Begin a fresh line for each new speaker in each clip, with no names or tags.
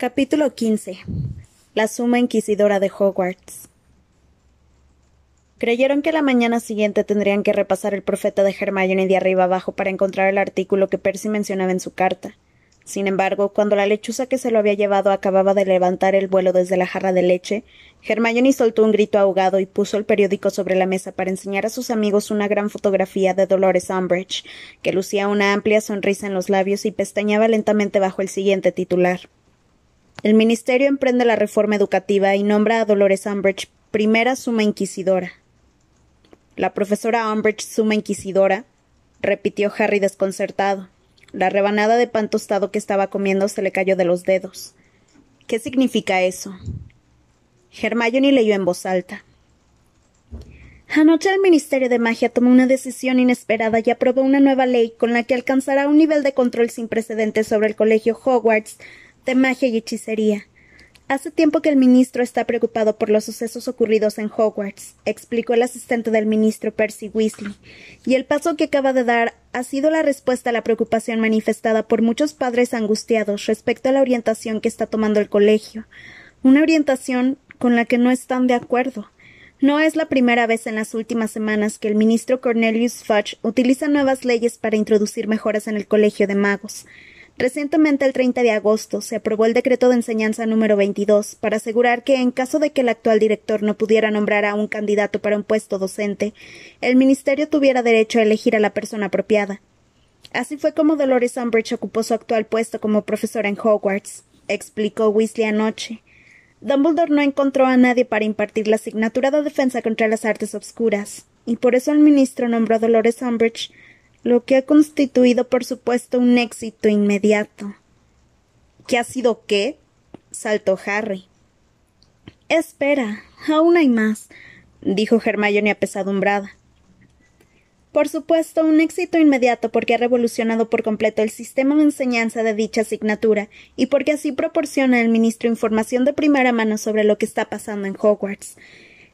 Capítulo 15 La suma inquisidora de Hogwarts Creyeron que la mañana siguiente tendrían que repasar el profeta de Hermione de arriba abajo para encontrar el artículo que Percy mencionaba en su carta. Sin embargo, cuando la lechuza que se lo había llevado acababa de levantar el vuelo desde la jarra de leche, Hermione soltó un grito ahogado y puso el periódico sobre la mesa para enseñar a sus amigos una gran fotografía de Dolores Umbridge, que lucía una amplia sonrisa en los labios y pestañeaba lentamente bajo el siguiente titular. El Ministerio emprende la reforma educativa y nombra a Dolores Umbridge primera suma inquisidora. La profesora Umbridge suma inquisidora, repitió Harry desconcertado. La rebanada de pan tostado que estaba comiendo se le cayó de los dedos. ¿Qué significa eso? Hermione leyó en voz alta. Anoche el Ministerio de Magia tomó una decisión inesperada y aprobó una nueva ley con la que alcanzará un nivel de control sin precedentes sobre el colegio Hogwarts de magia y hechicería. Hace tiempo que el ministro está preocupado por los sucesos ocurridos en Hogwarts, explicó el asistente del ministro Percy Weasley, y el paso que acaba de dar ha sido la respuesta a la preocupación manifestada por muchos padres angustiados respecto a la orientación que está tomando el colegio, una orientación con la que no están de acuerdo. No es la primera vez en las últimas semanas que el ministro Cornelius Fudge utiliza nuevas leyes para introducir mejoras en el colegio de magos. Recientemente, el 30 de agosto, se aprobó el decreto de enseñanza número 22 para asegurar que, en caso de que el actual director no pudiera nombrar a un candidato para un puesto docente, el ministerio tuviera derecho a elegir a la persona apropiada. Así fue como Dolores Umbridge ocupó su actual puesto como profesora en Hogwarts, explicó Weasley anoche. Dumbledore no encontró a nadie para impartir la asignatura de defensa contra las artes obscuras, y por eso el ministro nombró a Dolores Umbridge lo que ha constituido, por supuesto, un éxito inmediato. ¿Qué ha sido qué? saltó Harry. Espera, aún hay más, dijo Hermione apesadumbrada. Por supuesto, un éxito inmediato porque ha revolucionado por completo el sistema de enseñanza de dicha asignatura y porque así proporciona al ministro información de primera mano sobre lo que está pasando en Hogwarts.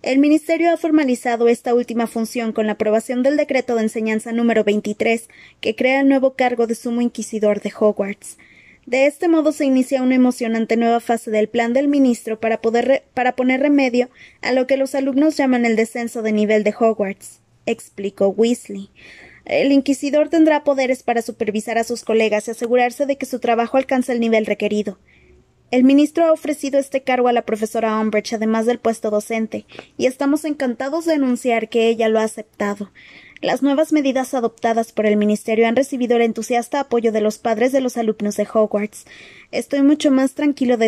El Ministerio ha formalizado esta última función con la aprobación del decreto de enseñanza número 23, que crea el nuevo cargo de sumo inquisidor de Hogwarts. De este modo se inicia una emocionante nueva fase del plan del ministro para, poder para poner remedio a lo que los alumnos llaman el descenso de nivel de Hogwarts, explicó Weasley. El inquisidor tendrá poderes para supervisar a sus colegas y asegurarse de que su trabajo alcance el nivel requerido. El ministro ha ofrecido este cargo a la profesora Umbridge, además del puesto docente, y estamos encantados de anunciar que ella lo ha aceptado. Las nuevas medidas adoptadas por el Ministerio han recibido el entusiasta apoyo de los padres de los alumnos de Hogwarts. Estoy mucho más tranquilo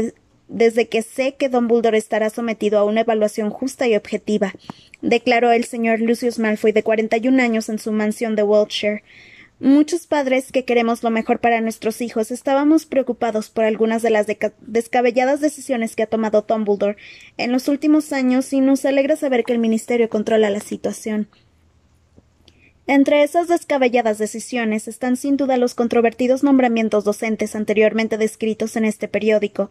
desde que sé que Dumbledore estará sometido a una evaluación justa y objetiva, declaró el señor Lucius Malfoy de cuarenta y un años en su mansión de Wiltshire. Muchos padres que queremos lo mejor para nuestros hijos estábamos preocupados por algunas de las descabelladas decisiones que ha tomado Dumbledore en los últimos años y nos alegra saber que el Ministerio controla la situación. Entre esas descabelladas decisiones están sin duda los controvertidos nombramientos docentes anteriormente descritos en este periódico,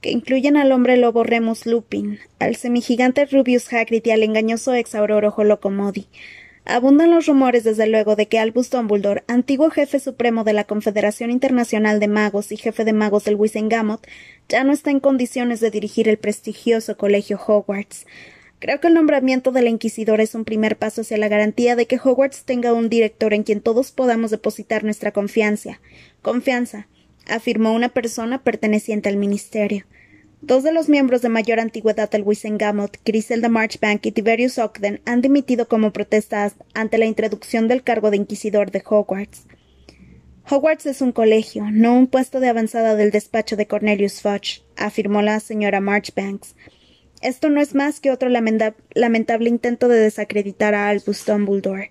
que incluyen al hombre lobo Remus Lupin, al semigigante Rubius Hagrid y al engañoso ex Auroro Holocomodi. Abundan los rumores, desde luego, de que Albus Dumbledore, antiguo jefe supremo de la Confederación Internacional de Magos y jefe de magos del Wisengamot, ya no está en condiciones de dirigir el prestigioso colegio Hogwarts. Creo que el nombramiento del inquisidor es un primer paso hacia la garantía de que Hogwarts tenga un director en quien todos podamos depositar nuestra confianza. Confianza, afirmó una persona perteneciente al ministerio. Dos de los miembros de mayor antigüedad del Wisengamot, Griselda Marchbank y Tiberius Ogden, han dimitido como protesta ante la introducción del cargo de inquisidor de Hogwarts. Hogwarts es un colegio, no un puesto de avanzada del despacho de Cornelius Fudge, afirmó la señora Marchbanks. Esto no es más que otro lamentable intento de desacreditar a Albus Dumbledore.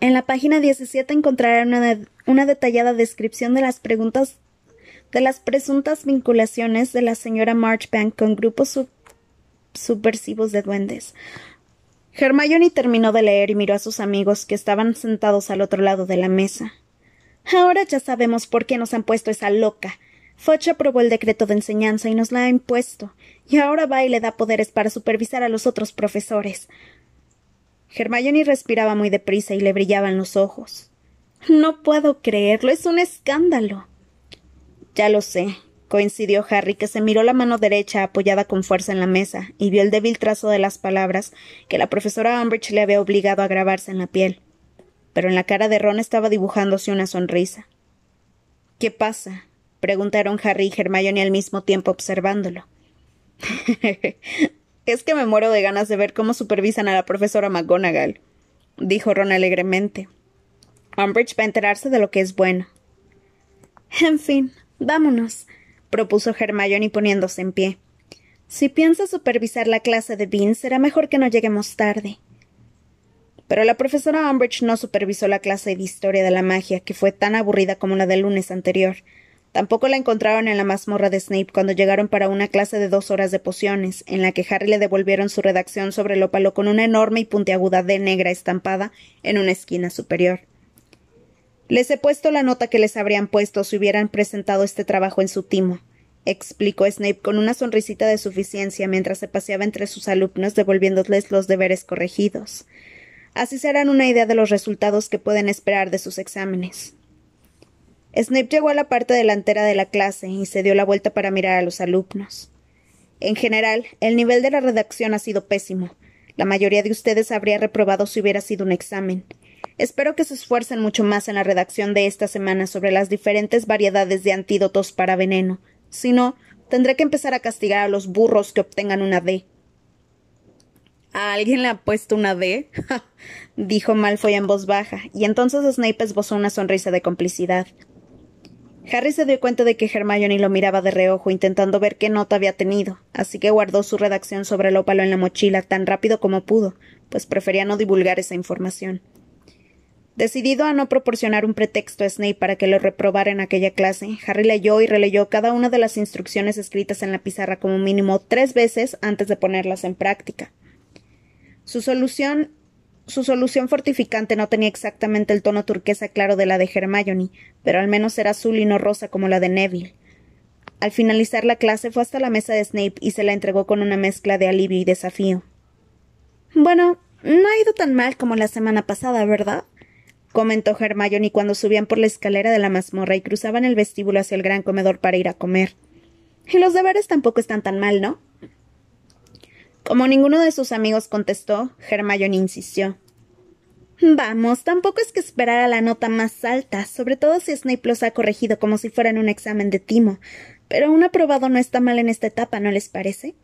En la página 17 encontrarán una detallada descripción de las preguntas de las presuntas vinculaciones de la señora Marchbank con grupos subversivos de duendes. Hermione terminó de leer y miró a sus amigos que estaban sentados al otro lado de la mesa. Ahora ya sabemos por qué nos han puesto esa loca. Fudge aprobó el decreto de enseñanza y nos la ha impuesto, y ahora va y le da poderes para supervisar a los otros profesores. Hermione respiraba muy deprisa y le brillaban los ojos. No puedo creerlo, es un escándalo. Ya lo sé, coincidió Harry, que se miró la mano derecha apoyada con fuerza en la mesa y vio el débil trazo de las palabras que la profesora Umbridge le había obligado a grabarse en la piel. Pero en la cara de Ron estaba dibujándose una sonrisa. ¿Qué pasa? preguntaron Harry y Hermione al mismo tiempo observándolo. es que me muero de ganas de ver cómo supervisan a la profesora McGonagall, dijo Ron alegremente. Umbridge va a enterarse de lo que es bueno. En fin, vámonos, propuso Hermione poniéndose en pie. Si piensa supervisar la clase de Bean, será mejor que no lleguemos tarde. Pero la profesora Umbridge no supervisó la clase de historia de la magia, que fue tan aburrida como la del lunes anterior. Tampoco la encontraron en la mazmorra de Snape cuando llegaron para una clase de dos horas de pociones, en la que Harry le devolvieron su redacción sobre el ópalo con una enorme y puntiaguda D negra estampada en una esquina superior. Les he puesto la nota que les habrían puesto si hubieran presentado este trabajo en su timo, explicó Snape con una sonrisita de suficiencia mientras se paseaba entre sus alumnos devolviéndoles los deberes corregidos. Así se harán una idea de los resultados que pueden esperar de sus exámenes. Snape llegó a la parte delantera de la clase y se dio la vuelta para mirar a los alumnos. En general, el nivel de la redacción ha sido pésimo. La mayoría de ustedes habría reprobado si hubiera sido un examen. Espero que se esfuercen mucho más en la redacción de esta semana sobre las diferentes variedades de antídotos para veneno. Si no, tendré que empezar a castigar a los burros que obtengan una D. ¿A alguien le ha puesto una D? dijo Malfoy en voz baja, y entonces Snape esbozó una sonrisa de complicidad. Harry se dio cuenta de que Hermione lo miraba de reojo intentando ver qué nota había tenido, así que guardó su redacción sobre el ópalo en la mochila tan rápido como pudo, pues prefería no divulgar esa información. Decidido a no proporcionar un pretexto a Snape para que lo reprobara en aquella clase, Harry leyó y releyó cada una de las instrucciones escritas en la pizarra como mínimo tres veces antes de ponerlas en práctica. Su solución su solución fortificante no tenía exactamente el tono turquesa claro de la de Hermione, pero al menos era azul y no rosa como la de Neville. Al finalizar la clase fue hasta la mesa de Snape y se la entregó con una mezcla de alivio y desafío. Bueno, no ha ido tan mal como la semana pasada, ¿verdad? Comentó Hermione cuando subían por la escalera de la mazmorra y cruzaban el vestíbulo hacia el gran comedor para ir a comer. Y los deberes tampoco están tan mal, ¿no? Como ninguno de sus amigos contestó, Hermione insistió. Vamos, tampoco es que esperara la nota más alta, sobre todo si Snape los ha corregido como si fueran un examen de timo. Pero un aprobado no está mal en esta etapa, ¿no les parece?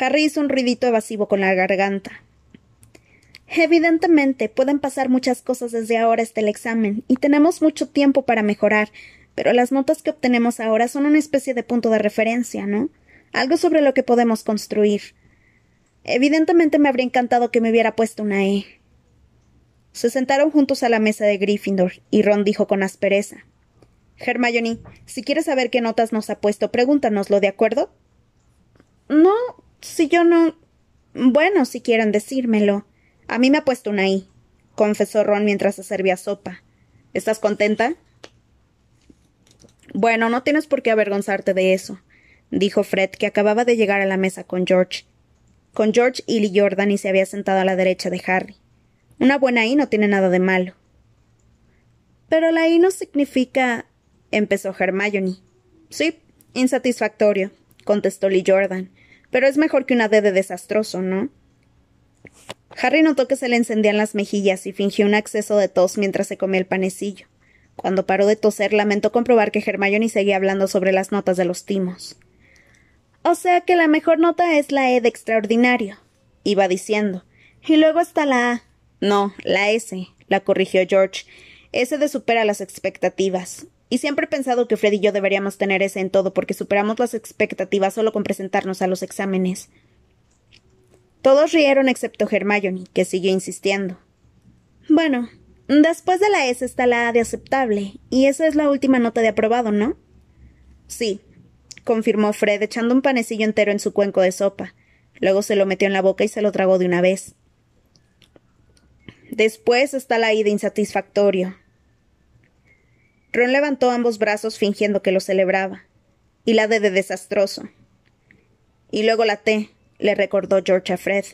Harry hizo un ruidito evasivo con la garganta. Evidentemente, pueden pasar muchas cosas desde ahora hasta el examen, y tenemos mucho tiempo para mejorar, pero las notas que obtenemos ahora son una especie de punto de referencia, ¿no? Algo sobre lo que podemos construir. Evidentemente me habría encantado que me hubiera puesto una E. Se sentaron juntos a la mesa de Gryffindor, y Ron dijo con aspereza. Hermione, si quieres saber qué notas nos ha puesto, pregúntanoslo, ¿de acuerdo? No, si yo no. Bueno, si quieren decírmelo. A mí me ha puesto una I, confesó Ron mientras se servía sopa. ¿Estás contenta? Bueno, no tienes por qué avergonzarte de eso, dijo Fred, que acababa de llegar a la mesa con George. Con George y Lee Jordan y se había sentado a la derecha de Harry. Una buena I no tiene nada de malo. Pero la I no significa. empezó Hermione. Sí, insatisfactorio, contestó Lee Jordan. Pero es mejor que una D de desastroso, ¿no? Harry notó que se le encendían las mejillas y fingió un acceso de tos mientras se comía el panecillo. Cuando paró de toser, lamentó comprobar que Hermione seguía hablando sobre las notas de los timos. O sea que la mejor nota es la E de extraordinario, iba diciendo. Y luego está la A. No, la S, la corrigió George. S de supera las expectativas. Y siempre he pensado que Fred y yo deberíamos tener ese en todo porque superamos las expectativas solo con presentarnos a los exámenes. Todos rieron excepto Hermione, que siguió insistiendo. Bueno, después de la S está la A de aceptable, y esa es la última nota de aprobado, ¿no? Sí, confirmó Fred, echando un panecillo entero en su cuenco de sopa. Luego se lo metió en la boca y se lo tragó de una vez. Después está la I de insatisfactorio. Ron levantó ambos brazos fingiendo que lo celebraba. Y la D de desastroso. Y luego la T, le recordó George a Fred.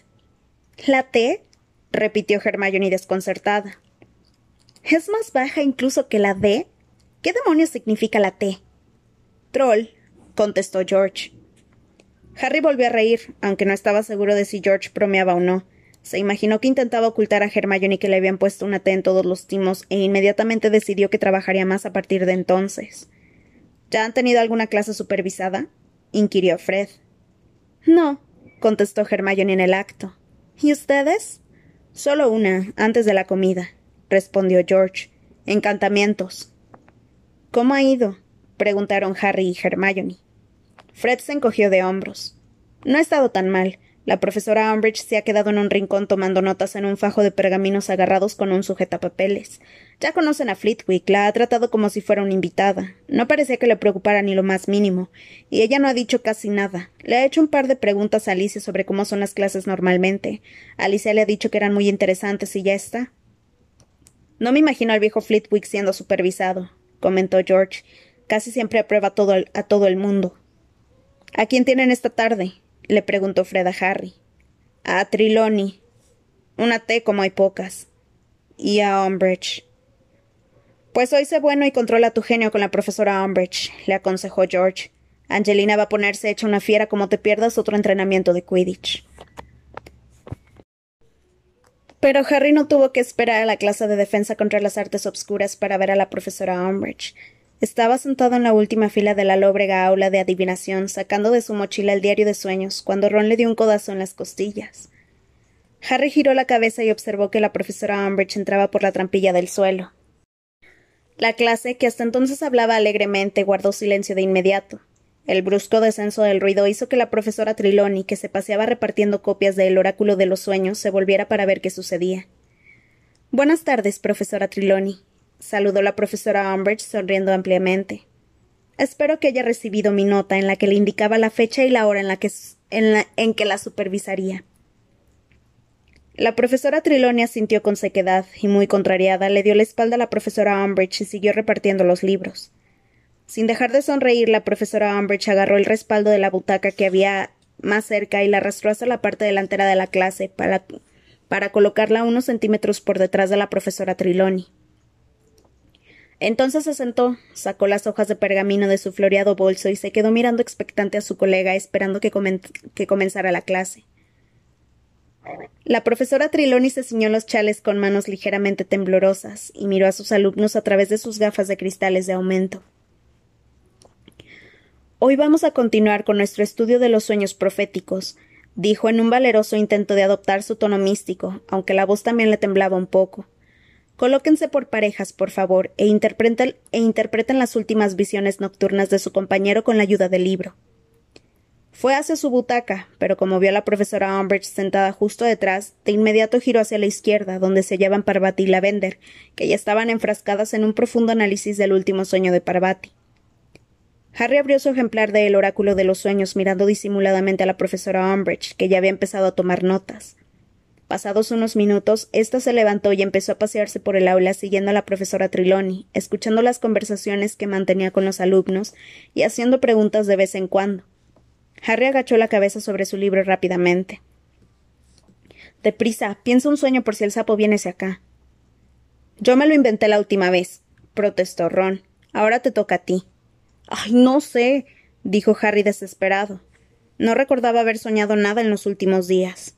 ¿La T? repitió Hermione desconcertada. ¿Es más baja incluso que la D? ¿Qué demonios significa la T? Troll, contestó George. Harry volvió a reír, aunque no estaba seguro de si George bromeaba o no. Se imaginó que intentaba ocultar a Hermione que le habían puesto una T en todos los timos e inmediatamente decidió que trabajaría más a partir de entonces. ¿Ya han tenido alguna clase supervisada? inquirió Fred. No, contestó Hermione en el acto. ¿Y ustedes? Solo una, antes de la comida, respondió George. Encantamientos. ¿Cómo ha ido? preguntaron Harry y Hermione. Fred se encogió de hombros. No ha estado tan mal. La profesora Umbridge se ha quedado en un rincón tomando notas en un fajo de pergaminos agarrados con un sujetapapeles. Ya conocen a Flitwick, la ha tratado como si fuera una invitada. No parecía que le preocupara ni lo más mínimo, y ella no ha dicho casi nada. Le ha hecho un par de preguntas a Alicia sobre cómo son las clases normalmente. Alicia le ha dicho que eran muy interesantes y ya está. No me imagino al viejo Flitwick siendo supervisado, comentó George. Casi siempre aprueba todo a todo el mundo. ¿A quién tienen esta tarde? Le preguntó Fred a Harry. A Triloni. Una T como hay pocas. Y a Umbridge. Pues hoy sé bueno y controla tu genio con la profesora Umbridge, le aconsejó George. Angelina va a ponerse hecha una fiera como te pierdas otro entrenamiento de Quidditch. Pero Harry no tuvo que esperar a la clase de defensa contra las artes obscuras para ver a la profesora Umbridge. Estaba sentado en la última fila de la lóbrega aula de adivinación, sacando de su mochila el diario de sueños, cuando Ron le dio un codazo en las costillas. Harry giró la cabeza y observó que la profesora Umbridge entraba por la trampilla del suelo. La clase, que hasta entonces hablaba alegremente, guardó silencio de inmediato. El brusco descenso del ruido hizo que la profesora Triloni, que se paseaba repartiendo copias del oráculo de los sueños, se volviera para ver qué sucedía. Buenas tardes, profesora Triloni, saludó la profesora Umbridge sonriendo ampliamente. Espero que haya recibido mi nota en la que le indicaba la fecha y la hora en la que, la supervisaría. La profesora Trilonia sintió con sequedad y muy contrariada le dio la espalda a la profesora Umbridge y siguió repartiendo los libros. Sin dejar de sonreír, la profesora Umbridge agarró el respaldo de la butaca que había más cerca y la arrastró hasta la parte delantera de la clase para, para colocarla unos centímetros por detrás de la profesora Triloni. Entonces se sentó, sacó las hojas de pergamino de su floreado bolso y se quedó mirando expectante a su colega, esperando que, comenzara la clase. La profesora Triloni se ciñó los chales con manos ligeramente temblorosas y miró a sus alumnos a través de sus gafas de cristales de aumento. Hoy vamos a continuar con nuestro estudio de los sueños proféticos, dijo en un valeroso intento de adoptar su tono místico, aunque la voz también le temblaba un poco. Colóquense por parejas, por favor, e interpreten, e interpreten las últimas visiones nocturnas de su compañero con la ayuda del libro. Fue hacia su butaca, pero como vio a la profesora Umbridge sentada justo detrás, de inmediato giró hacia la izquierda, donde se hallaban Parvati y Lavender, que ya estaban enfrascadas en un profundo análisis del último sueño de Parvati. Harry abrió su ejemplar de El oráculo de los sueños mirando disimuladamente a la profesora Umbridge, que ya había empezado a tomar notas. Pasados unos minutos, ésta se levantó y empezó a pasearse por el aula siguiendo a la profesora Triloni, escuchando las conversaciones que mantenía con los alumnos y haciendo preguntas de vez en cuando. Harry agachó la cabeza sobre su libro rápidamente. Deprisa, piensa un sueño por si el sapo viene hacia acá. Yo me lo inventé la última vez, protestó Ron. Ahora te toca a ti. Ay, no sé, dijo Harry desesperado. No recordaba haber soñado nada en los últimos días.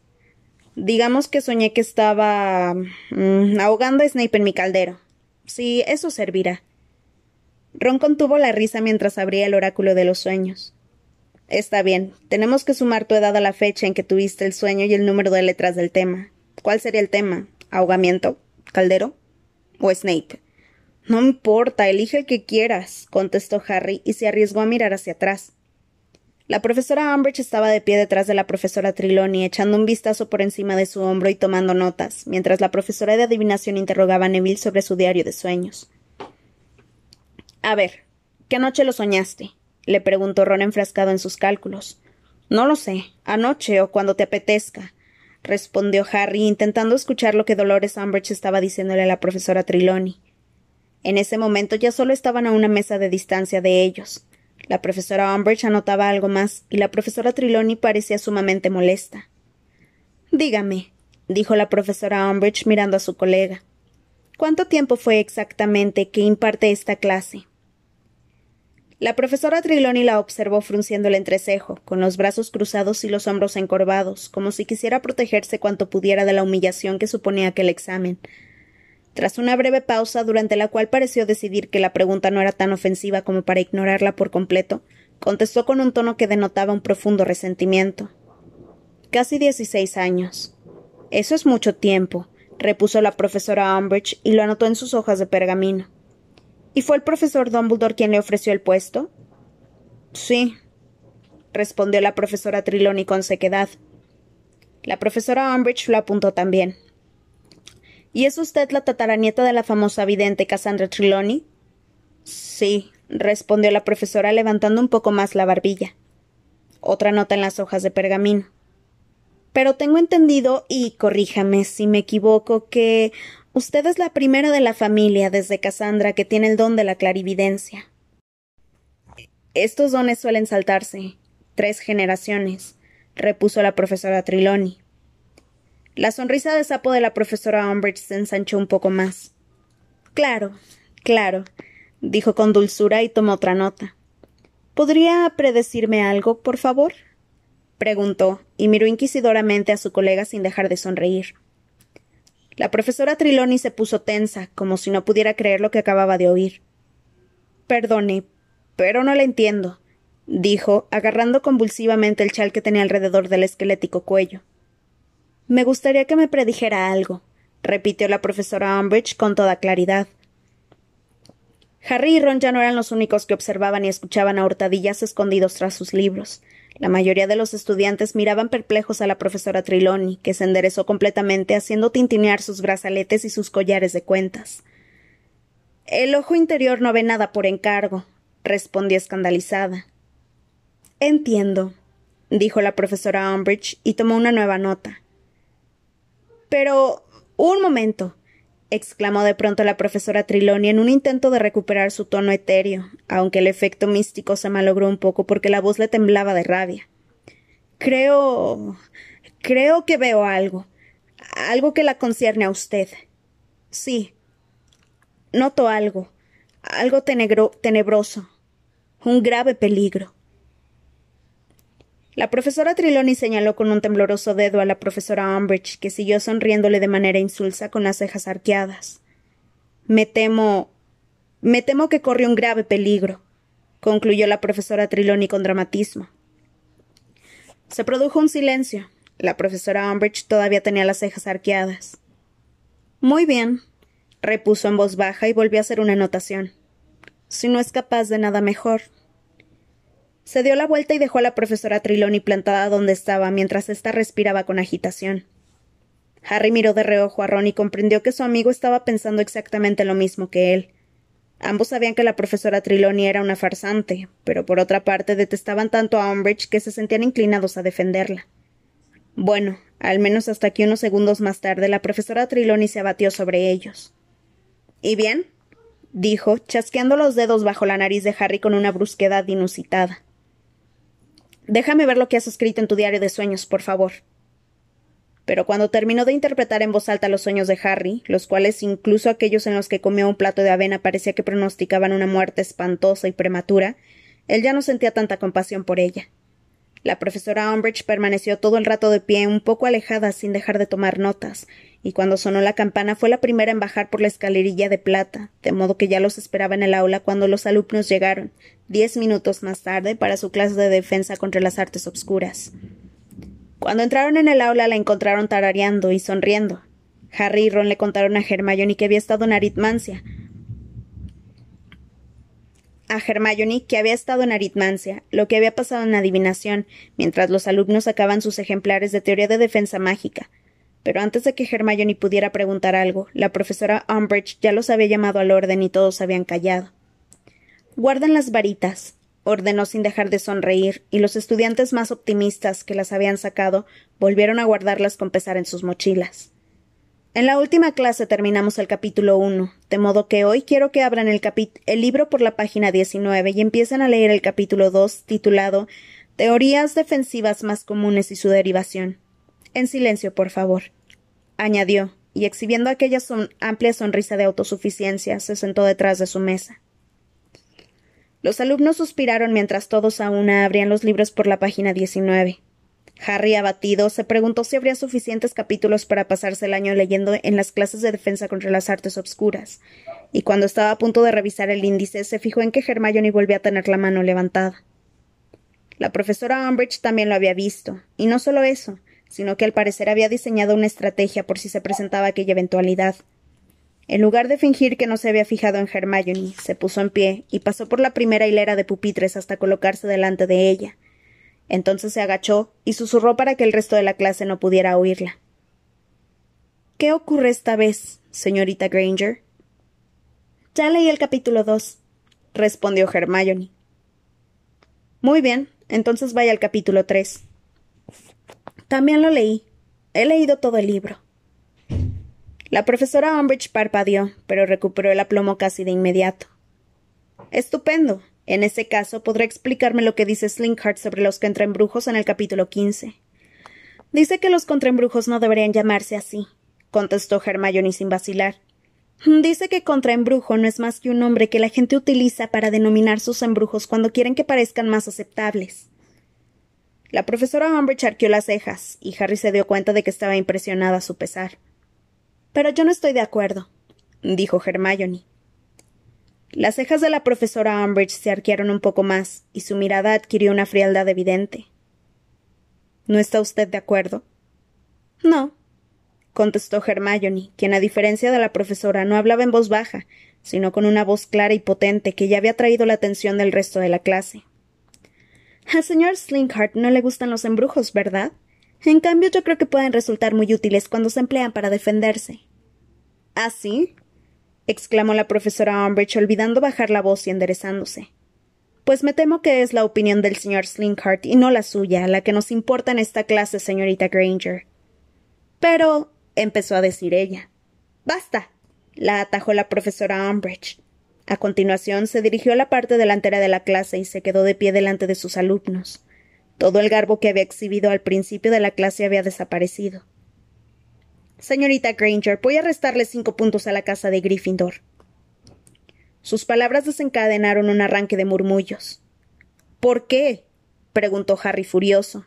Digamos que soñé que estaba mm, ahogando a Snape en mi caldero. Sí, eso servirá. Ron contuvo la risa mientras abría el oráculo de los sueños. Está bien, tenemos que sumar tu edad a la fecha en que tuviste el sueño y el número de letras del tema. ¿Cuál sería el tema? ¿Ahogamiento? ¿Caldero? ¿O Snape? No importa, elige el que quieras, contestó Harry y se arriesgó a mirar hacia atrás. La profesora Umbridge estaba de pie detrás de la profesora Triloni, echando un vistazo por encima de su hombro y tomando notas, mientras la profesora de adivinación interrogaba a Neville sobre su diario de sueños. A ver, ¿qué noche lo soñaste? le preguntó Ron enfrascado en sus cálculos. No lo sé, anoche o cuando te apetezca, respondió Harry, intentando escuchar lo que Dolores Umbridge estaba diciéndole a la profesora Triloni. En ese momento ya solo estaban a una mesa de distancia de ellos. La profesora Umbridge anotaba algo más, y la profesora Triloni parecía sumamente molesta. Dígame, dijo la profesora Umbridge mirando a su colega. ¿Cuánto tiempo fue exactamente que imparte esta clase? La profesora Triloni la observó frunciendo el entrecejo, con los brazos cruzados y los hombros encorvados, como si quisiera protegerse cuanto pudiera de la humillación que suponía aquel examen. Tras una breve pausa, durante la cual pareció decidir que la pregunta no era tan ofensiva como para ignorarla por completo, contestó con un tono que denotaba un profundo resentimiento. Casi dieciséis años. Eso es mucho tiempo, repuso la profesora Umbridge y lo anotó en sus hojas de pergamino. ¿Y fue el profesor Dumbledore quien le ofreció el puesto? Sí, respondió la profesora Triloni con sequedad. La profesora Umbridge lo apuntó también. ¿Y es usted la tataranieta de la famosa vidente Cassandra Triloni? Sí, respondió la profesora levantando un poco más la barbilla. Otra nota en las hojas de pergamino. Pero tengo entendido, y corríjame si me equivoco, que Usted es la primera de la familia desde Cassandra que tiene el don de la clarividencia. Estos dones suelen saltarse. Tres generaciones, repuso la profesora Triloni. La sonrisa de sapo de la profesora Umbridge se ensanchó un poco más. Claro, claro, dijo con dulzura y tomó otra nota. ¿Podría predecirme algo, por favor? preguntó, y miró inquisidoramente a su colega sin dejar de sonreír. La profesora Triloni se puso tensa, como si no pudiera creer lo que acababa de oír. Perdone, pero no la entiendo, dijo, agarrando convulsivamente el chal que tenía alrededor del esquelético cuello. Me gustaría que me predijera algo, repitió la profesora Umbridge con toda claridad. Harry y Ron ya no eran los únicos que observaban y escuchaban a hurtadillas escondidos tras sus libros. La mayoría de los estudiantes miraban perplejos a la profesora Triloni, que se enderezó completamente haciendo tintinear sus brazaletes y sus collares de cuentas. El ojo interior no ve nada por encargo, respondió escandalizada. Entiendo, dijo la profesora Umbridge y tomó una nueva nota. Pero. un momento exclamó de pronto la profesora Triloni en un intento de recuperar su tono etéreo, aunque el efecto místico se malogró un poco porque la voz le temblaba de rabia. Creo. creo que veo algo. algo que la concierne a usted. Sí. Noto algo. algo tenebroso. un grave peligro. La profesora Triloni señaló con un tembloroso dedo a la profesora Umbridge, que siguió sonriéndole de manera insulsa con las cejas arqueadas. Me temo. me temo que corre un grave peligro, concluyó la profesora Triloni con dramatismo. Se produjo un silencio. La profesora Umbridge todavía tenía las cejas arqueadas. Muy bien, repuso en voz baja y volvió a hacer una anotación. Si no es capaz de nada mejor, se dio la vuelta y dejó a la profesora Triloni plantada donde estaba mientras ésta respiraba con agitación. Harry miró de reojo a Ron y comprendió que su amigo estaba pensando exactamente lo mismo que él. Ambos sabían que la profesora Triloni era una farsante, pero por otra parte detestaban tanto a Umbridge que se sentían inclinados a defenderla. Bueno, al menos hasta que unos segundos más tarde la profesora Triloni se abatió sobre ellos. ¿Y bien? dijo, chasqueando los dedos bajo la nariz de Harry con una brusquedad inusitada. Déjame ver lo que has escrito en tu diario de sueños, por favor. Pero cuando terminó de interpretar en voz alta los sueños de Harry, los cuales incluso aquellos en los que comió un plato de avena parecía que pronosticaban una muerte espantosa y prematura, él ya no sentía tanta compasión por ella. La profesora Umbridge permaneció todo el rato de pie, un poco alejada, sin dejar de tomar notas, y cuando sonó la campana fue la primera en bajar por la escalerilla de plata, de modo que ya los esperaba en el aula cuando los alumnos llegaron, diez minutos más tarde, para su clase de defensa contra las artes obscuras. Cuando entraron en el aula la encontraron tarareando y sonriendo. Harry y Ron le contaron a Hermione que había estado en aritmancia, a Hermione que había estado en aritmancia, lo que había pasado en adivinación, mientras los alumnos sacaban sus ejemplares de teoría de defensa mágica. Pero antes de que Hermione pudiera preguntar algo, la profesora Umbridge ya los había llamado al orden y todos habían callado. Guarden las varitas, ordenó sin dejar de sonreír, y los estudiantes más optimistas que las habían sacado volvieron a guardarlas con pesar en sus mochilas. En la última clase terminamos el capítulo 1, de modo que hoy quiero que abran el, el libro por la página 19 y empiecen a leer el capítulo 2 titulado Teorías defensivas más comunes y su derivación. En silencio, por favor. añadió, y exhibiendo aquella amplia sonrisa de autosuficiencia, se sentó detrás de su mesa. Los alumnos suspiraron mientras todos a una abrían los libros por la página 19. Harry, abatido, se preguntó si habría suficientes capítulos para pasarse el año leyendo en las clases de defensa contra las artes obscuras, y cuando estaba a punto de revisar el índice, se fijó en que Hermione volvía a tener la mano levantada. La profesora Umbridge también lo había visto, y no solo eso, sino que al parecer había diseñado una estrategia por si se presentaba aquella eventualidad. En lugar de fingir que no se había fijado en Hermione, se puso en pie y pasó por la primera hilera de pupitres hasta colocarse delante de ella. Entonces se agachó y susurró para que el resto de la clase no pudiera oírla. ¿Qué ocurre esta vez, señorita Granger? Ya leí el capítulo dos, respondió Hermione. Muy bien, entonces vaya al capítulo tres. También lo leí. He leído todo el libro. La profesora Umbridge parpadeó, pero recuperó el aplomo casi de inmediato. Estupendo. En ese caso, podrá explicarme lo que dice Slinkhart sobre los contraembrujos en el capítulo quince. Dice que los contraembrujos no deberían llamarse así, contestó Hermione sin vacilar. Dice que contraembrujo no es más que un nombre que la gente utiliza para denominar sus embrujos cuando quieren que parezcan más aceptables. La profesora Umbridge arqueó las cejas, y Harry se dio cuenta de que estaba impresionada a su pesar. Pero yo no estoy de acuerdo, dijo Hermione. Las cejas de la profesora Umbridge se arquearon un poco más, y su mirada adquirió una frialdad evidente. ¿No está usted de acuerdo? No, contestó Hermione, quien a diferencia de la profesora no hablaba en voz baja, sino con una voz clara y potente que ya había traído la atención del resto de la clase. Al señor Slinkhart no le gustan los embrujos, ¿verdad? En cambio, yo creo que pueden resultar muy útiles cuando se emplean para defenderse. ¿Ah, sí? exclamó la profesora Umbridge, olvidando bajar la voz y enderezándose. Pues me temo que es la opinión del señor Slinkhart y no la suya, la que nos importa en esta clase, señorita Granger. Pero. empezó a decir ella. Basta. la atajó la profesora Umbridge. A continuación se dirigió a la parte delantera de la clase y se quedó de pie delante de sus alumnos. Todo el garbo que había exhibido al principio de la clase había desaparecido. Señorita Granger, voy a restarle cinco puntos a la casa de Gryffindor. Sus palabras desencadenaron un arranque de murmullos. ¿Por qué? preguntó Harry furioso.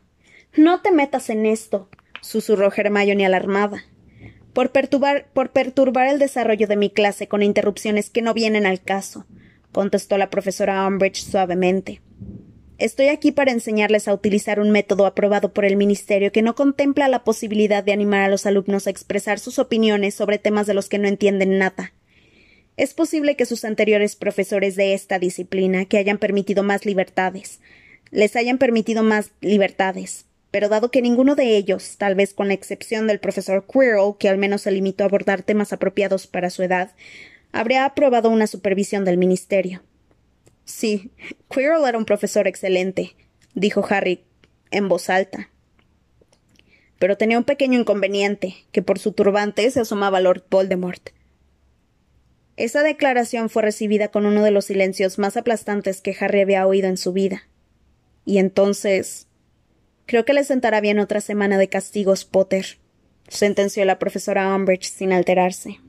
No te metas en esto, susurró Hermione alarmada. Por perturbar, por perturbar el desarrollo de mi clase con interrupciones que no vienen al caso, contestó la profesora Umbridge suavemente. Estoy aquí para enseñarles a utilizar un método aprobado por el Ministerio que no contempla la posibilidad de animar a los alumnos a expresar sus opiniones sobre temas de los que no entienden nada. Es posible que sus anteriores profesores de esta disciplina, que hayan permitido más libertades, les hayan permitido más libertades, pero dado que ninguno de ellos, tal vez con la excepción del profesor Quirrell, que al menos se limitó a abordar temas apropiados para su edad, habría aprobado una supervisión del Ministerio. Sí, Quirrell era un profesor excelente, dijo Harry en voz alta. Pero tenía un pequeño inconveniente, que por su turbante se asomaba Lord Voldemort. Esa declaración fue recibida con uno de los silencios más aplastantes que Harry había oído en su vida. Y entonces. Creo que le sentará bien otra semana de castigos, Potter, sentenció la profesora Umbridge sin alterarse.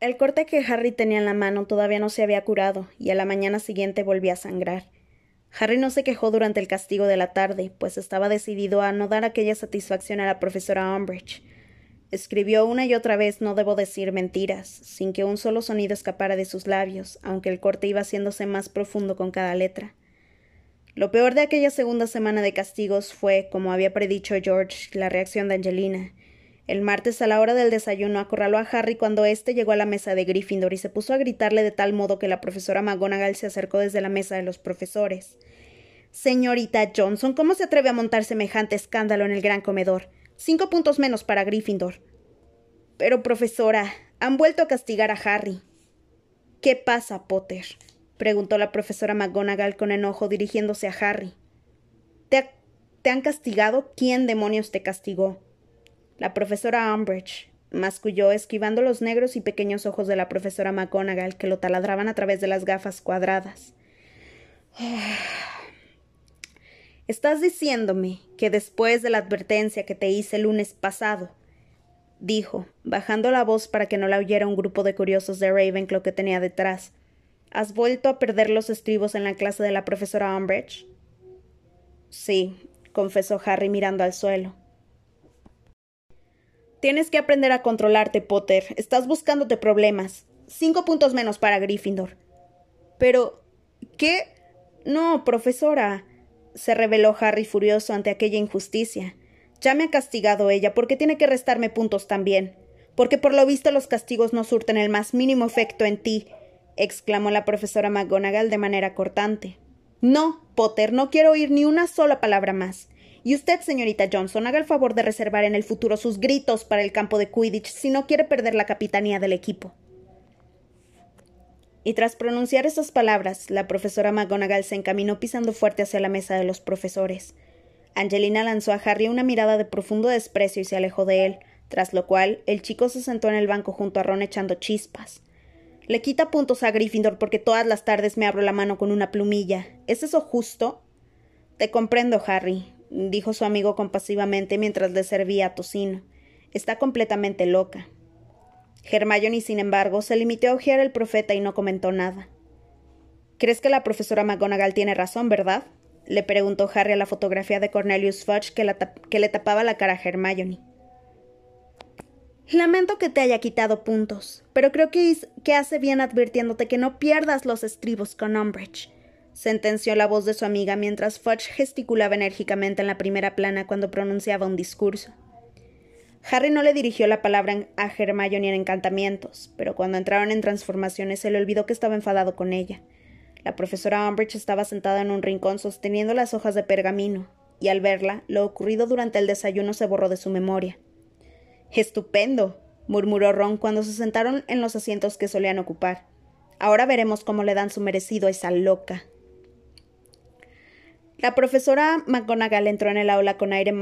El corte que Harry tenía en la mano todavía no se había curado, y a la mañana siguiente volvía a sangrar. Harry no se quejó durante el castigo de la tarde, pues estaba decidido a no dar aquella satisfacción a la profesora Umbridge. Escribió una y otra vez no debo decir mentiras, sin que un solo sonido escapara de sus labios, aunque el corte iba haciéndose más profundo con cada letra. Lo peor de aquella segunda semana de castigos fue, como había predicho George, la reacción de Angelina, el martes a la hora del desayuno acorraló a Harry cuando éste llegó a la mesa de Gryffindor y se puso a gritarle de tal modo que la profesora McGonagall se acercó desde la mesa de los profesores. Señorita Johnson, ¿cómo se atreve a montar semejante escándalo en el gran comedor? Cinco puntos menos para Gryffindor. Pero, profesora, han vuelto a castigar a Harry. ¿Qué pasa, Potter? Preguntó la profesora McGonagall con enojo dirigiéndose a Harry. ¿Te, ¿Te han castigado? ¿Quién demonios te castigó? La profesora Umbridge masculló esquivando los negros y pequeños ojos de la profesora McGonagall que lo taladraban a través de las gafas cuadradas. Estás diciéndome que después de la advertencia que te hice el lunes pasado, dijo, bajando la voz para que no la oyera un grupo de curiosos de Ravenclaw que tenía detrás, ¿Has vuelto a perder los estribos en la clase de la profesora Umbridge? Sí, confesó Harry mirando al suelo. Tienes que aprender a controlarte, Potter. Estás buscándote problemas. Cinco puntos menos para Gryffindor. Pero. ¿Qué? No, profesora. se reveló Harry furioso ante aquella injusticia. Ya me ha castigado ella, porque tiene que restarme puntos también. Porque por lo visto los castigos no surten el más mínimo efecto en ti, exclamó la profesora McGonagall de manera cortante. No, Potter, no quiero oír ni una sola palabra más. Y usted, señorita Johnson, haga el favor de reservar en el futuro sus gritos para el campo de Quidditch si no quiere perder la capitanía del equipo. Y tras pronunciar esas palabras, la profesora McGonagall se encaminó pisando fuerte hacia la mesa de los profesores. Angelina lanzó a Harry una mirada de profundo desprecio y se alejó de él, tras lo cual el chico se sentó en el banco junto a Ron echando chispas. Le quita puntos a Gryffindor porque todas las tardes me abro la mano con una plumilla. ¿Es eso justo? Te comprendo, Harry, dijo su amigo compasivamente mientras le servía tocino. Está completamente loca. Hermione, sin embargo, se limitó a ojear al profeta y no comentó nada. ¿Crees que la profesora McGonagall tiene razón, verdad? le preguntó Harry a la fotografía de Cornelius Fudge que, le tapaba la cara a Hermione. Lamento que te haya quitado puntos, pero creo que, que hace bien advirtiéndote que no pierdas los estribos con Umbridge, sentenció la voz de su amiga mientras Fudge gesticulaba enérgicamente en la primera plana cuando pronunciaba un discurso. Harry no le dirigió la palabra a Hermione en encantamientos, pero cuando entraron en transformaciones se le olvidó que estaba enfadado con ella. La profesora Umbridge estaba sentada en un rincón sosteniendo las hojas de pergamino, y al verla, lo ocurrido durante el desayuno se borró de su memoria. Estupendo, murmuró Ron cuando se sentaron en los asientos que solían ocupar. Ahora veremos cómo le dan su merecido a esa loca. La profesora McGonagall entró en el aula con aire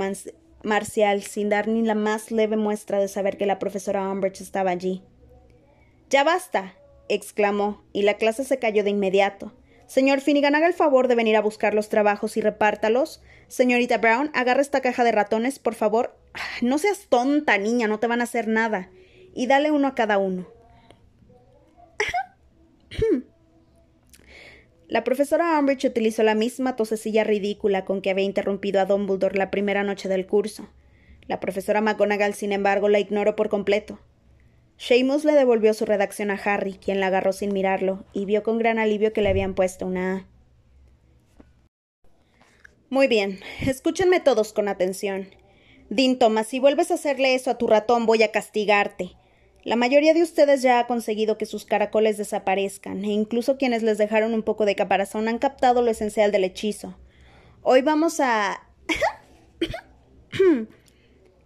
marcial, sin dar ni la más leve muestra de saber que la profesora Umbridge estaba allí. Ya basta, exclamó, y la clase se cayó de inmediato. Señor Finnegan, haga el favor de venir a buscar los trabajos y repártalos. Señorita Brown, agarra esta caja de ratones, por favor. No seas tonta, niña, no te van a hacer nada. Y dale uno a cada uno. La profesora Umbridge utilizó la misma tosecilla ridícula con que había interrumpido a Dumbledore la primera noche del curso. La profesora McGonagall, sin embargo, la ignoró por completo. Seamus le devolvió su redacción a Harry, quien la agarró sin mirarlo, y vio con gran alivio que le habían puesto una A. Muy bien, escúchenme todos con atención. Dean Thomas, si vuelves a hacerle eso a tu ratón, voy a castigarte. La mayoría de ustedes ya ha conseguido que sus caracoles desaparezcan, e incluso quienes les dejaron un poco de caparazón han captado lo esencial del hechizo. Hoy vamos a.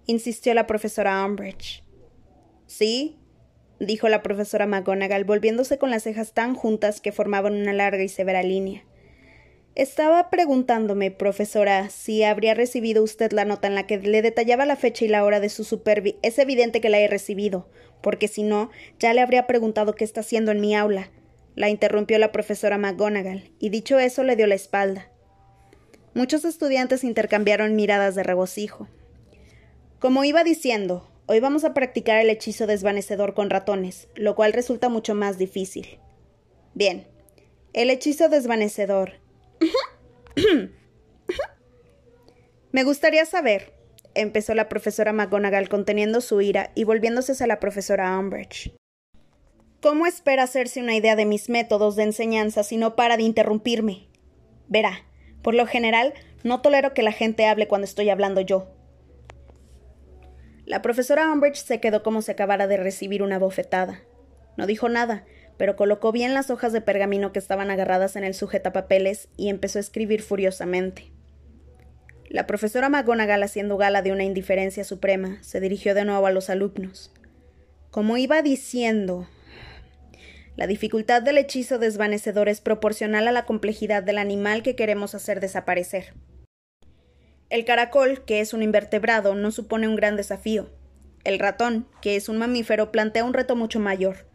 insistió la profesora Umbridge. Sí, dijo la profesora McGonagall, volviéndose con las cejas tan juntas que formaban una larga y severa línea. Estaba preguntándome, profesora, si habría recibido usted la nota en la que le detallaba la fecha y la hora de su supervi. Es evidente que la he recibido, porque si no, ya le habría preguntado qué está haciendo en mi aula. La interrumpió la profesora McGonagall, y dicho eso le dio la espalda. Muchos estudiantes intercambiaron miradas de regocijo. Como iba diciendo, Hoy vamos a practicar el hechizo desvanecedor con ratones, lo cual resulta mucho más difícil. Bien, el hechizo desvanecedor. Me gustaría saber, empezó la profesora McGonagall conteniendo su ira y volviéndose hacia la profesora Umbridge. ¿Cómo espera hacerse una idea de mis métodos de enseñanza si no para de interrumpirme? Verá, por lo general, no tolero que la gente hable cuando estoy hablando yo. La profesora Umbridge se quedó como si acabara de recibir una bofetada. No dijo nada, pero colocó bien las hojas de pergamino que estaban agarradas en el sujetapapeles y empezó a escribir furiosamente. La profesora McGonagall, haciendo gala de una indiferencia suprema, se dirigió de nuevo a los alumnos. Como iba diciendo, la dificultad del hechizo desvanecedor es proporcional a la complejidad del animal que queremos hacer desaparecer. El caracol, que es un invertebrado, no supone un gran desafío. El ratón, que es un mamífero, plantea un reto mucho mayor.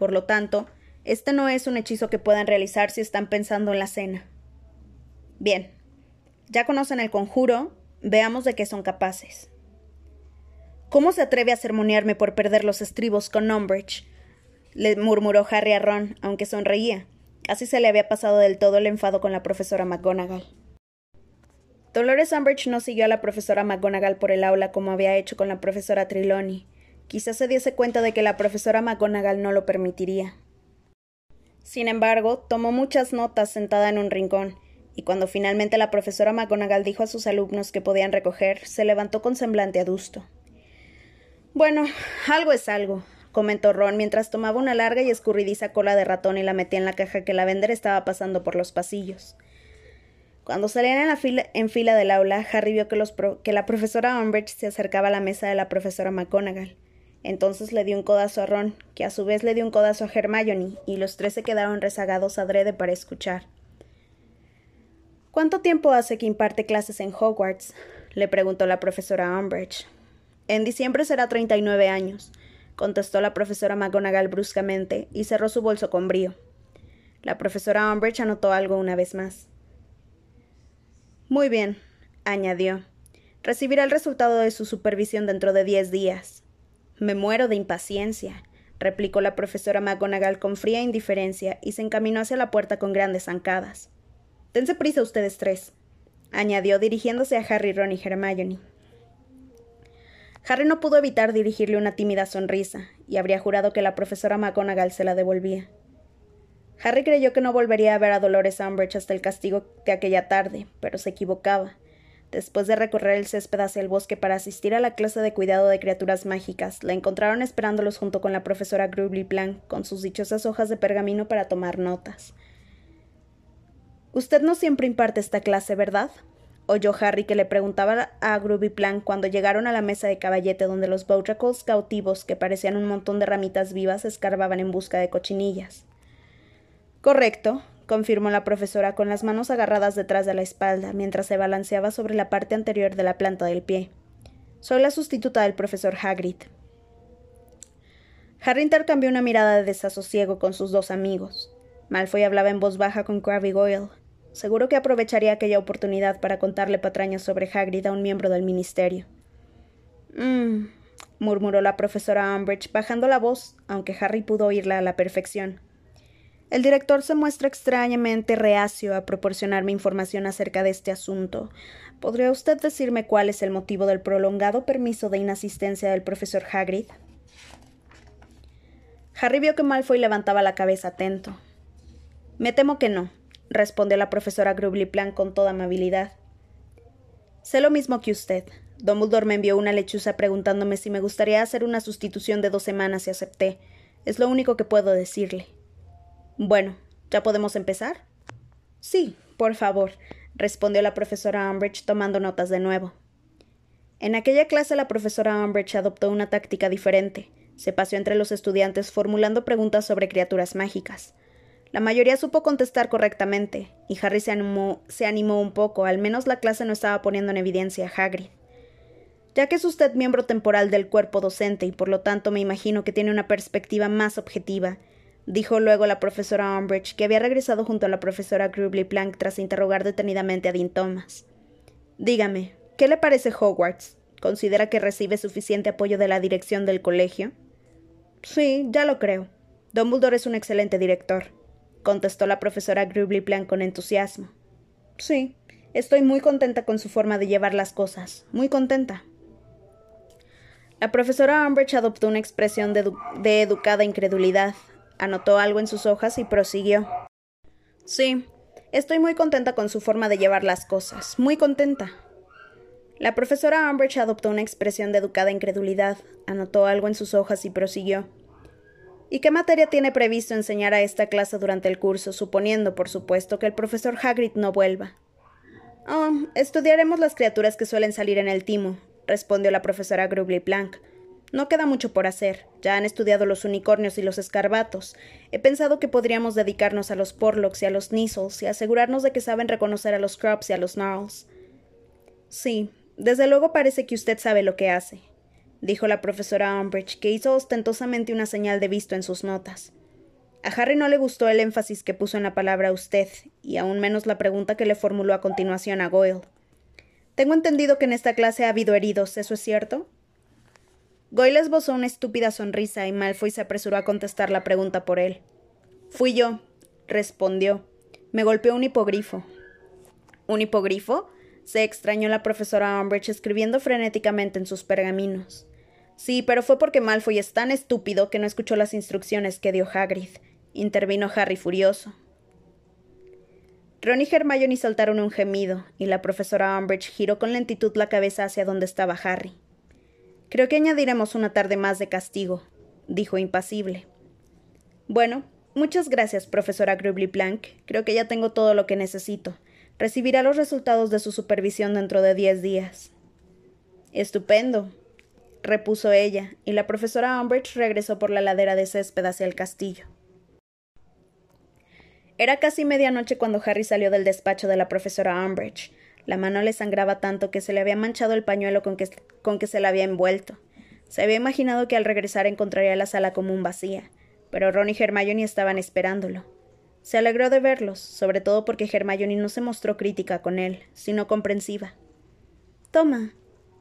Por lo tanto, este no es un hechizo que puedan realizar si están pensando en la cena. Bien, ya conocen el conjuro, veamos de qué son capaces. ¿Cómo se atreve a sermonearme por perder los estribos con Umbridge? le murmuró Harry a Ron, aunque sonreía. Casi se le había pasado del todo el enfado con la profesora McGonagall. Dolores Umbridge no siguió a la profesora McGonagall por el aula como había hecho con la profesora Trelawney. Quizás se diese cuenta de que la profesora McGonagall no lo permitiría. Sin embargo, tomó muchas notas sentada en un rincón, y cuando finalmente la profesora McGonagall dijo a sus alumnos que podían recoger, se levantó con semblante adusto. Bueno, algo es algo, comentó Ron mientras tomaba una larga y escurridiza cola de ratón y la metía en la caja que la vender estaba pasando por los pasillos. Cuando salían en, la fila, del aula, Harry vio que la profesora Umbridge se acercaba a la mesa de la profesora McGonagall. Entonces le dio un codazo a Ron, que a su vez le dio un codazo a Hermione, y los tres se quedaron rezagados adrede para escuchar. ¿Cuánto tiempo hace que imparte clases en Hogwarts? le preguntó la profesora Umbridge. En diciembre será treinta y nueve años, contestó la profesora McGonagall bruscamente y cerró su bolso con brío. La profesora Umbridge anotó algo una vez más. Muy bien, añadió. Recibirá el resultado de su supervisión dentro de diez días. Me muero de impaciencia, replicó la profesora McGonagall con fría indiferencia y se encaminó hacia la puerta con grandes zancadas. Dense prisa ustedes tres, añadió dirigiéndose a Harry, Ron y Hermione. Harry no pudo evitar dirigirle una tímida sonrisa, y habría jurado que la profesora McGonagall se la devolvía. Harry creyó que no volvería a ver a Dolores Umbridge hasta el castigo de aquella tarde, pero se equivocaba. Después de recorrer el césped hacia el bosque para asistir a la clase de cuidado de criaturas mágicas, la encontraron esperándolos junto con la profesora Grubly Blanc, con sus dichosas hojas de pergamino para tomar notas. Usted no siempre imparte esta clase, ¿verdad? oyó Harry que le preguntaba a Groovy Plan cuando llegaron a la mesa de caballete donde los Boutracles cautivos, que parecían un montón de ramitas vivas, escarbaban en busca de cochinillas. Correcto, confirmó la profesora con las manos agarradas detrás de la espalda mientras se balanceaba sobre la parte anterior de la planta del pie. Soy la sustituta del profesor Hagrid. Harry intercambió una mirada de desasosiego con sus dos amigos. Malfoy hablaba en voz baja con Crabbe Goyle. Seguro que aprovecharía aquella oportunidad para contarle patrañas sobre Hagrid a un miembro del ministerio. Mmm, murmuró la profesora Umbridge, bajando la voz, aunque Harry pudo oírla a la perfección. El director se muestra extrañamente reacio a proporcionarme información acerca de este asunto. ¿Podría usted decirme cuál es el motivo del prolongado permiso de inasistencia del profesor Hagrid? Harry vio que Malfoy levantaba la cabeza atento. Me temo que no, respondió la profesora Plan con toda amabilidad. Sé lo mismo que usted. Dumbledore me envió una lechuza preguntándome si me gustaría hacer una sustitución de dos semanas y acepté. Es lo único que puedo decirle. Bueno, ¿ya podemos empezar? Sí, por favor, respondió la profesora Umbridge tomando notas de nuevo. En aquella clase la profesora Umbridge adoptó una táctica diferente. Se paseó entre los estudiantes formulando preguntas sobre criaturas mágicas. La mayoría supo contestar correctamente, y Harry se animó, se animó un poco, al menos la clase no estaba poniendo en evidencia a Hagrid. Ya que es usted miembro temporal del cuerpo docente y por lo tanto me imagino que tiene una perspectiva más objetiva, dijo luego la profesora Umbridge, que había regresado junto a la profesora Grubly Plank tras interrogar detenidamente a Dean Thomas. Dígame, ¿qué le parece Hogwarts? ¿Considera que recibe suficiente apoyo de la dirección del colegio? Sí, ya lo creo. Dumbledore es un excelente director contestó la profesora Grubly Plan con entusiasmo. Sí, estoy muy contenta con su forma de llevar las cosas, muy contenta. La profesora Umbridge adoptó una expresión de educada incredulidad, anotó algo en sus hojas y prosiguió. Sí, estoy muy contenta con su forma de llevar las cosas, muy contenta. La profesora Umbridge adoptó una expresión de educada incredulidad, anotó algo en sus hojas y prosiguió. ¿Y qué materia tiene previsto enseñar a esta clase durante el curso, suponiendo, por supuesto, que el profesor Hagrid no vuelva? Oh, estudiaremos las criaturas que suelen salir en el timo, respondió la profesora Grubly Plank. No queda mucho por hacer. Ya han estudiado los unicornios y los escarbatos. He pensado que podríamos dedicarnos a los porlocks y a los Neasles y asegurarnos de que saben reconocer a los Crops y a los Gnarls. Sí, desde luego parece que usted sabe lo que hace dijo la profesora Umbridge, que hizo ostentosamente una señal de visto en sus notas. A Harry no le gustó el énfasis que puso en la palabra usted, y aún menos la pregunta que le formuló a continuación a Goyle. Tengo entendido que en esta clase ha habido heridos, ¿eso es cierto? Goyle esbozó una estúpida sonrisa y Malfoy se apresuró a contestar la pregunta por él. Fui yo, respondió. Me golpeó un hipogrifo. ¿Un hipogrifo? se extrañó la profesora Umbridge escribiendo frenéticamente en sus pergaminos. Sí, pero fue porque Malfoy es tan estúpido que no escuchó las instrucciones que dio Hagrid, intervino Harry furioso. Ron y Hermione soltaron un gemido, y la profesora Umbridge giró con lentitud la cabeza hacia donde estaba Harry. Creo que añadiremos una tarde más de castigo, dijo impasible. Bueno, muchas gracias, profesora Grubly Blank. Creo que ya tengo todo lo que necesito. Recibirá los resultados de su supervisión dentro de diez días. Estupendo, repuso ella, y la profesora Umbridge regresó por la ladera de césped hacia el castillo. Era casi medianoche cuando Harry salió del despacho de la profesora Umbridge. La mano le sangraba tanto que se le había manchado el pañuelo con que, se la había envuelto. Se había imaginado que al regresar encontraría la sala común vacía, pero Ron y Hermione estaban esperándolo. Se alegró de verlos, sobre todo porque Hermione no se mostró crítica con él, sino comprensiva. Toma,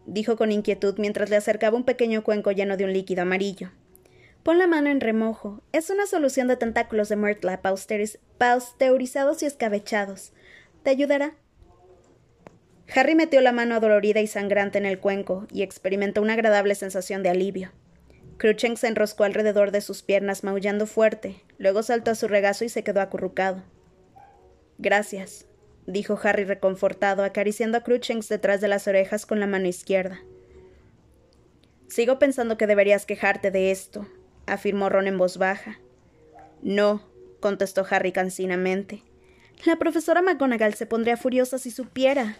dijo con inquietud mientras le acercaba un pequeño cuenco lleno de un líquido amarillo. Pon la mano en remojo. Es una solución de tentáculos de Myrtla pasteurizados y escabechados. ¿Te ayudará? Harry metió la mano adolorida y sangrante en el cuenco y experimentó una agradable sensación de alivio. Cruchens se enroscó alrededor de sus piernas maullando fuerte, luego saltó a su regazo y se quedó acurrucado. Gracias, dijo Harry reconfortado, acariciando a Cruchens detrás de las orejas con la mano izquierda. Sigo pensando que deberías quejarte de esto, afirmó Ron en voz baja. No, contestó Harry cansinamente. La profesora McGonagall se pondría furiosa si supiera.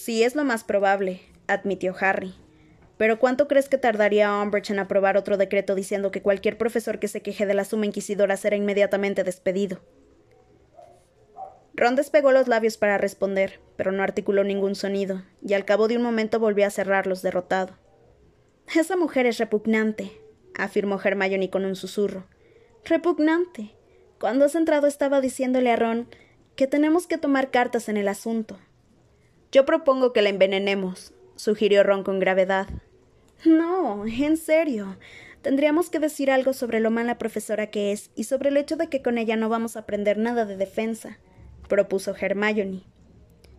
Sí, es lo más probable, admitió Harry. Pero ¿cuánto crees que tardaría Umbridge en aprobar otro decreto diciendo que cualquier profesor que se queje de la suma inquisidora será inmediatamente despedido? Ron despegó los labios para responder, pero no articuló ningún sonido, y al cabo de un momento volvió a cerrarlos derrotado. Esa mujer es repugnante, afirmó Hermione con un susurro. Repugnante. Cuando has entrado estaba diciéndole a Ron que tenemos que tomar cartas en el asunto. Yo propongo que la envenenemos, sugirió Ron con gravedad. No, en serio. Tendríamos que decir algo sobre lo mala profesora que es y sobre el hecho de que con ella no vamos a aprender nada de defensa, propuso Hermione.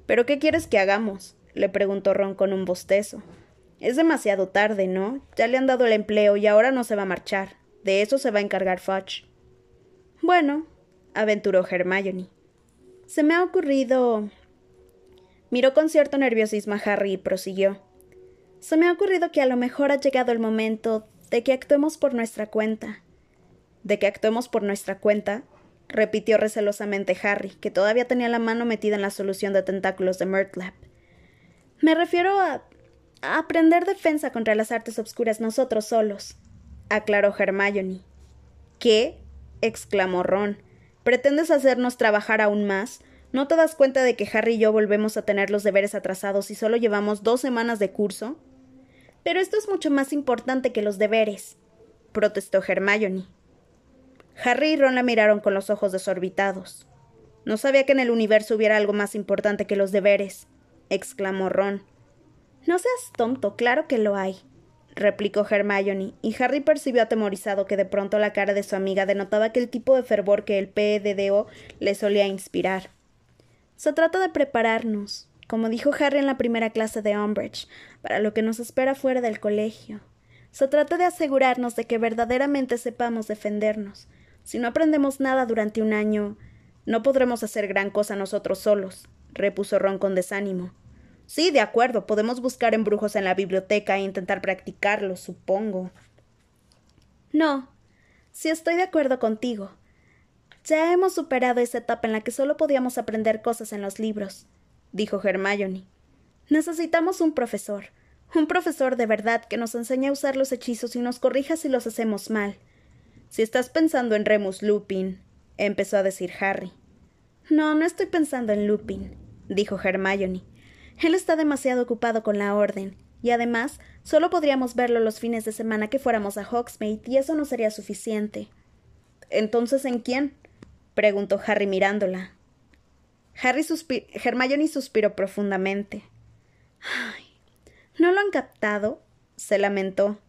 ¿Pero qué quieres que hagamos? le preguntó Ron con un bostezo. Es demasiado tarde, ¿no? Ya le han dado el empleo y ahora no se va a marchar. De eso se va a encargar Fudge. Bueno, aventuró Hermione. Se me ha ocurrido. Miró con cierto nerviosismo a Harry y prosiguió. Se me ha ocurrido que a lo mejor ha llegado el momento de que actuemos por nuestra cuenta. ¿De que actuemos por nuestra cuenta? repitió recelosamente Harry, que todavía tenía la mano metida en la solución de tentáculos de Murtlap. Me refiero a, a aprender defensa contra las artes obscuras nosotros solos, aclaró Hermione. ¿Qué? exclamó Ron. ¿Pretendes hacernos trabajar aún más? ¿No te das cuenta de que Harry y yo volvemos a tener los deberes atrasados y solo llevamos dos semanas de curso? Pero esto es mucho más importante que los deberes, protestó Hermione. Harry y Ron la miraron con los ojos desorbitados. No sabía que en el universo hubiera algo más importante que los deberes, exclamó Ron. No seas tonto, claro que lo hay, replicó Hermione, y Harry percibió atemorizado que de pronto la cara de su amiga denotaba que el tipo de fervor que el PEDDO le solía inspirar. Se trata de prepararnos, como dijo Harry en la primera clase de Umbridge, para lo que nos espera fuera del colegio. Se trata de asegurarnos de que verdaderamente sepamos defendernos. Si no aprendemos nada durante un año, no podremos hacer gran cosa nosotros solos, repuso Ron con desánimo. Sí, de acuerdo, podemos buscar embrujos en la biblioteca e intentar practicarlos, supongo. No, si estoy de acuerdo contigo. Ya hemos superado esa etapa en la que solo podíamos aprender cosas en los libros dijo Hermione. Necesitamos un profesor, un profesor de verdad que nos enseñe a usar los hechizos y nos corrija si los hacemos mal. Si estás pensando en Remus Lupin, empezó a decir Harry. No, no estoy pensando en Lupin, dijo Hermione. Él está demasiado ocupado con la orden, y además solo podríamos verlo los fines de semana que fuéramos a Hogsmeade, y eso no sería suficiente. Entonces, ¿en quién? Preguntó Harry mirándola. Harry Hermione suspiró profundamente. Ay, ¿no lo han captado? se lamentó.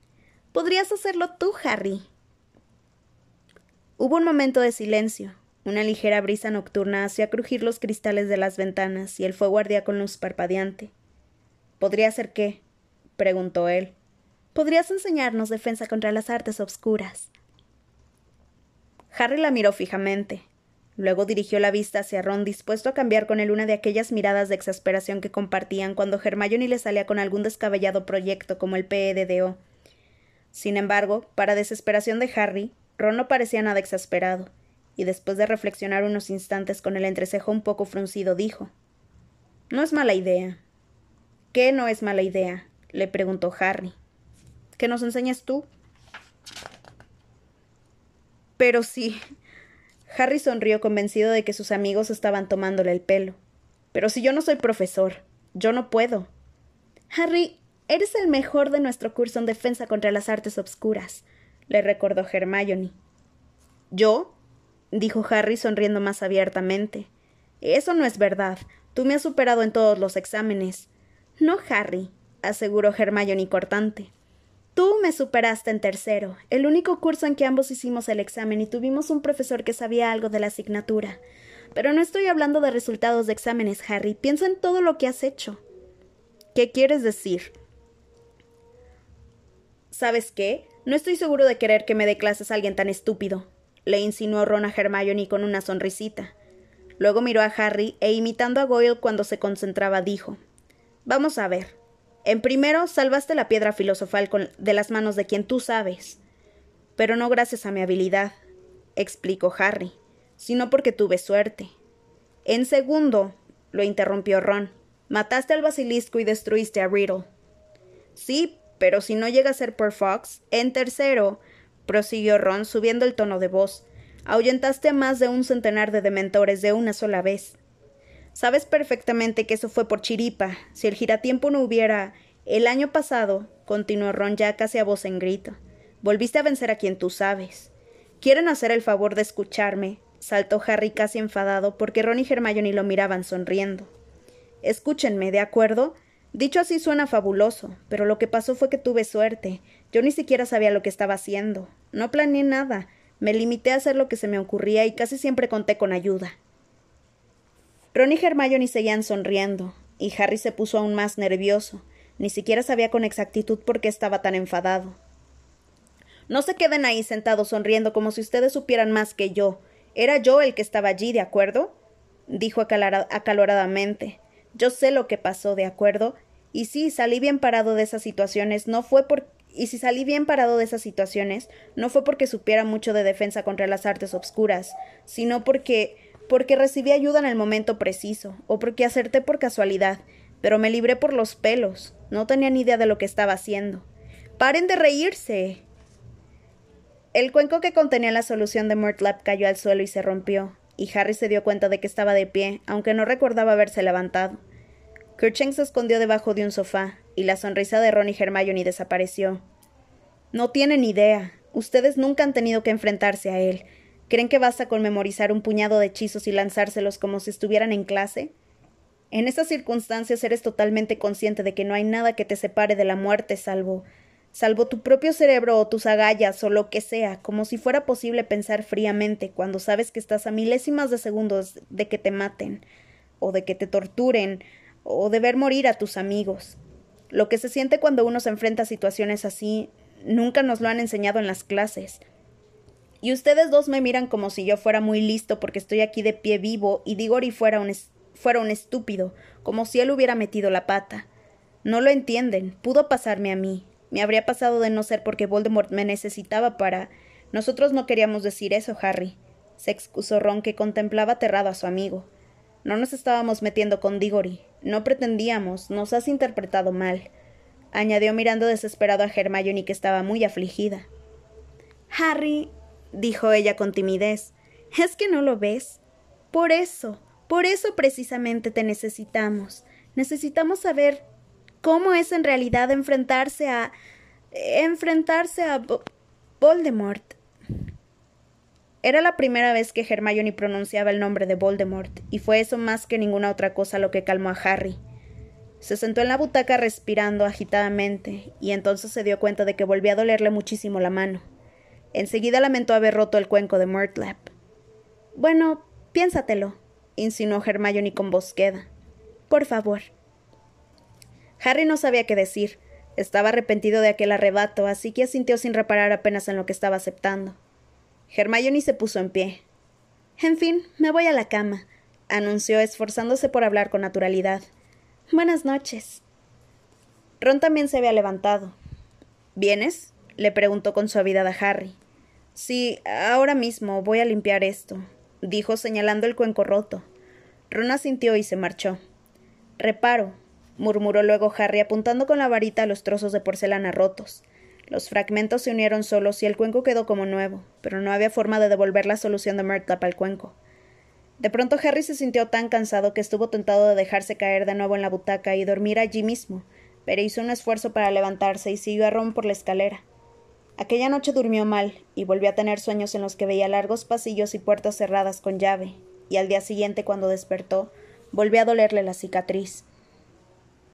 Podrías hacerlo tú, Harry. Hubo un momento de silencio. Una ligera brisa nocturna hacía crujir los cristales de las ventanas y el fuego ardía con luz parpadeante. ¿Podría ser qué? preguntó él. Podrías enseñarnos defensa contra las artes obscuras. Harry la miró fijamente. Luego dirigió la vista hacia Ron, dispuesto a cambiar con él una de aquellas miradas de exasperación que compartían cuando Hermione le salía con algún descabellado proyecto como el PEDDO. Sin embargo, para desesperación de Harry, Ron no parecía nada exasperado, y después de reflexionar unos instantes con el entrecejo un poco fruncido, dijo No es mala idea. ¿Qué no es mala idea? le preguntó Harry. ¿Que nos enseñes tú? Pero sí. Harry sonrió convencido de que sus amigos estaban tomándole el pelo. Pero si yo no soy profesor, yo no puedo. Harry, eres el mejor de nuestro curso en defensa contra las artes obscuras, le recordó Hermione. ¿Yo? dijo Harry sonriendo más abiertamente. Eso no es verdad. Tú me has superado en todos los exámenes. No, Harry, aseguró Hermione cortante. Tú me superaste en tercero, el único curso en que ambos hicimos el examen y tuvimos un profesor que sabía algo de la asignatura. Pero no estoy hablando de resultados de exámenes, Harry. Piensa en todo lo que has hecho. ¿Qué quieres decir? ¿Sabes qué? No estoy seguro de querer que me dé clases a alguien tan estúpido, le insinuó Ron a Hermione con una sonrisita. Luego miró a Harry e imitando a Goyle cuando se concentraba dijo Vamos a ver. En primero, salvaste la piedra filosofal de las manos de quien tú sabes. Pero no gracias a mi habilidad, explicó Harry, sino porque tuve suerte. En segundo, lo interrumpió Ron, mataste al basilisco y destruiste a Riddle. Sí, pero si no llega a ser por Fox. En tercero, prosiguió Ron, subiendo el tono de voz, ahuyentaste a más de un centenar de dementores de una sola vez. Sabes perfectamente que eso fue por chiripa. Si el giratiempo no hubiera. El año pasado, continuó Ron ya casi a voz en grito, volviste a vencer a quien tú sabes. ¿Quieren hacer el favor de escucharme? saltó Harry casi enfadado porque Ron y Hermione lo miraban sonriendo. Escúchenme, ¿de acuerdo? Dicho así suena fabuloso, pero lo que pasó fue que tuve suerte. Yo ni siquiera sabía lo que estaba haciendo. No planeé nada. Me limité a hacer lo que se me ocurría y casi siempre conté con ayuda. Ron y Hermione seguían sonriendo, y Harry se puso aún más nervioso. Ni siquiera sabía con exactitud por qué estaba tan enfadado. No se queden ahí sentados sonriendo como si ustedes supieran más que yo. Era yo el que estaba allí, ¿de acuerdo? dijo acaloradamente. Yo sé lo que pasó, ¿de acuerdo? Y sí, salí bien parado de esas situaciones, no fue por y si salí bien parado de esas situaciones, no fue porque supiera mucho de defensa contra las artes obscuras, sino porque porque recibí ayuda en el momento preciso, o porque acerté por casualidad, pero me libré por los pelos. No tenía ni idea de lo que estaba haciendo. ¡Paren de reírse! El cuenco que contenía la solución de Murtlap cayó al suelo y se rompió, y Harry se dio cuenta de que estaba de pie, aunque no recordaba haberse levantado. Kercheng se escondió debajo de un sofá, y la sonrisa de Ron y Hermione desapareció. No tienen idea. Ustedes nunca han tenido que enfrentarse a él, ¿Creen que basta con memorizar un puñado de hechizos y lanzárselos como si estuvieran en clase? En esas circunstancias eres totalmente consciente de que no hay nada que te separe de la muerte salvo salvo tu propio cerebro o tus agallas o lo que sea, como si fuera posible pensar fríamente cuando sabes que estás a milésimas de segundos de que te maten, o de que te torturen, o de ver morir a tus amigos. Lo que se siente cuando uno se enfrenta a situaciones así nunca nos lo han enseñado en las clases. Y ustedes dos me miran como si yo fuera muy listo porque estoy aquí de pie vivo y Digori fuera un, fuera un estúpido, como si él hubiera metido la pata. No lo entienden. Pudo pasarme a mí. Me habría pasado de no ser porque Voldemort me necesitaba para. Nosotros no queríamos decir eso, Harry. Se excusó Ron, que contemplaba aterrado a su amigo. No nos estábamos metiendo con Diggory. No pretendíamos. Nos has interpretado mal. Añadió mirando desesperado a Hermione, que estaba muy afligida. Harry, dijo ella con timidez. ¿Es que no lo ves? Por eso, por eso precisamente te necesitamos. Necesitamos saber cómo es en realidad enfrentarse a. enfrentarse a Voldemort. Era la primera vez que Hermione pronunciaba el nombre de Voldemort, y fue eso más que ninguna otra cosa lo que calmó a Harry. Se sentó en la butaca respirando agitadamente, y entonces se dio cuenta de que volvía a dolerle muchísimo la mano. Enseguida lamentó haber roto el cuenco de Murtlap. Bueno, piénsatelo, insinuó Hermione con voz queda. Por favor. Harry no sabía qué decir. Estaba arrepentido de aquel arrebato, así que asintió sin reparar apenas en lo que estaba aceptando. Hermione se puso en pie. En fin, me voy a la cama, anunció, esforzándose por hablar con naturalidad. Buenas noches. Ron también se había levantado. ¿Vienes? le preguntó con suavidad a Harry. Sí, ahora mismo voy a limpiar esto, dijo señalando el cuenco roto. Ron asintió y se marchó. Reparo, murmuró luego Harry apuntando con la varita a los trozos de porcelana rotos. Los fragmentos se unieron solos y el cuenco quedó como nuevo, pero no había forma de devolver la solución de Murtlap al cuenco. De pronto Harry se sintió tan cansado que estuvo tentado de dejarse caer de nuevo en la butaca y dormir allí mismo, pero hizo un esfuerzo para levantarse y siguió a Ron por la escalera. Aquella noche durmió mal y volvió a tener sueños en los que veía largos pasillos y puertas cerradas con llave, y al día siguiente, cuando despertó, volvió a dolerle la cicatriz.